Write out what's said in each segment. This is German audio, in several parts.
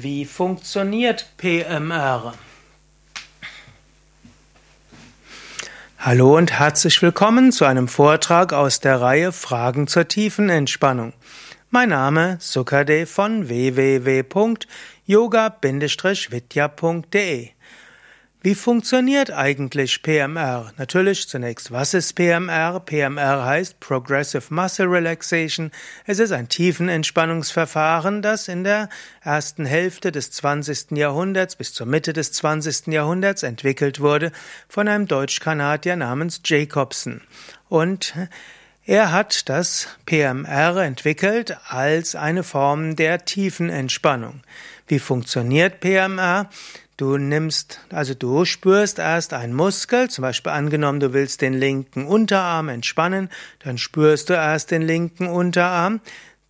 Wie funktioniert PMR? Hallo und herzlich willkommen zu einem Vortrag aus der Reihe Fragen zur tiefen Entspannung. Mein Name Sukade von www.yoga-vidya.de wie funktioniert eigentlich PMR? Natürlich zunächst, was ist PMR? PMR heißt Progressive Muscle Relaxation. Es ist ein Tiefenentspannungsverfahren, das in der ersten Hälfte des 20. Jahrhunderts bis zur Mitte des 20. Jahrhunderts entwickelt wurde von einem Deutsch-Kanadier namens Jacobson. Und er hat das PMR entwickelt als eine Form der Tiefenentspannung. Wie funktioniert PMR? Du nimmst, also du spürst erst einen Muskel, zum Beispiel angenommen, du willst den linken Unterarm entspannen, dann spürst du erst den linken Unterarm,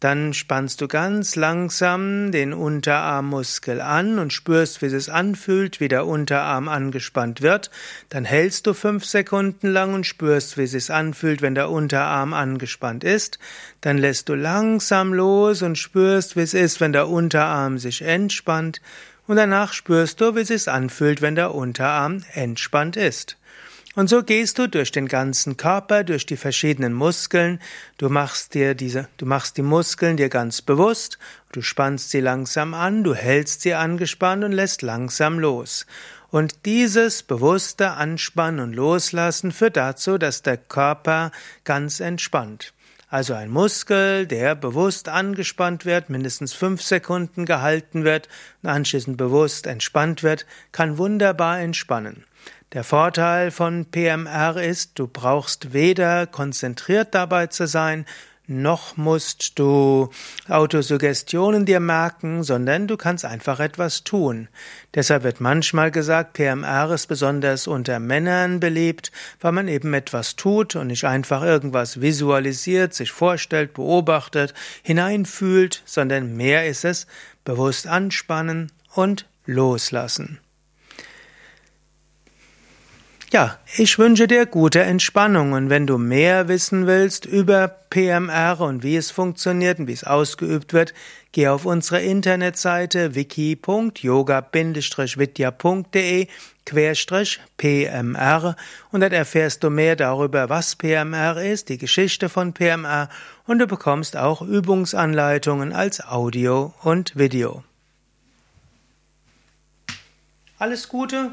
dann spannst du ganz langsam den Unterarmmuskel an und spürst, wie es anfühlt, wie der Unterarm angespannt wird. Dann hältst du fünf Sekunden lang und spürst, wie es anfühlt, wenn der Unterarm angespannt ist. Dann lässt du langsam los und spürst, wie es ist, wenn der Unterarm sich entspannt und danach spürst du, wie es sich anfühlt, wenn der Unterarm entspannt ist. Und so gehst du durch den ganzen Körper, durch die verschiedenen Muskeln. Du machst dir diese, du machst die Muskeln dir ganz bewusst. Du spannst sie langsam an, du hältst sie angespannt und lässt langsam los. Und dieses bewusste Anspannen und Loslassen führt dazu, dass der Körper ganz entspannt. Also ein Muskel, der bewusst angespannt wird, mindestens fünf Sekunden gehalten wird und anschließend bewusst entspannt wird, kann wunderbar entspannen. Der Vorteil von PMR ist, du brauchst weder konzentriert dabei zu sein, noch musst du Autosuggestionen dir merken, sondern du kannst einfach etwas tun. Deshalb wird manchmal gesagt, PMR ist besonders unter Männern beliebt, weil man eben etwas tut und nicht einfach irgendwas visualisiert, sich vorstellt, beobachtet, hineinfühlt, sondern mehr ist es bewusst anspannen und loslassen. Ja, ich wünsche dir gute Entspannung und wenn du mehr wissen willst über PMR und wie es funktioniert und wie es ausgeübt wird, geh auf unsere Internetseite wiki.yoga-vidya.de PMR und dort erfährst du mehr darüber, was PMR ist, die Geschichte von PMR und du bekommst auch Übungsanleitungen als Audio und Video. Alles Gute!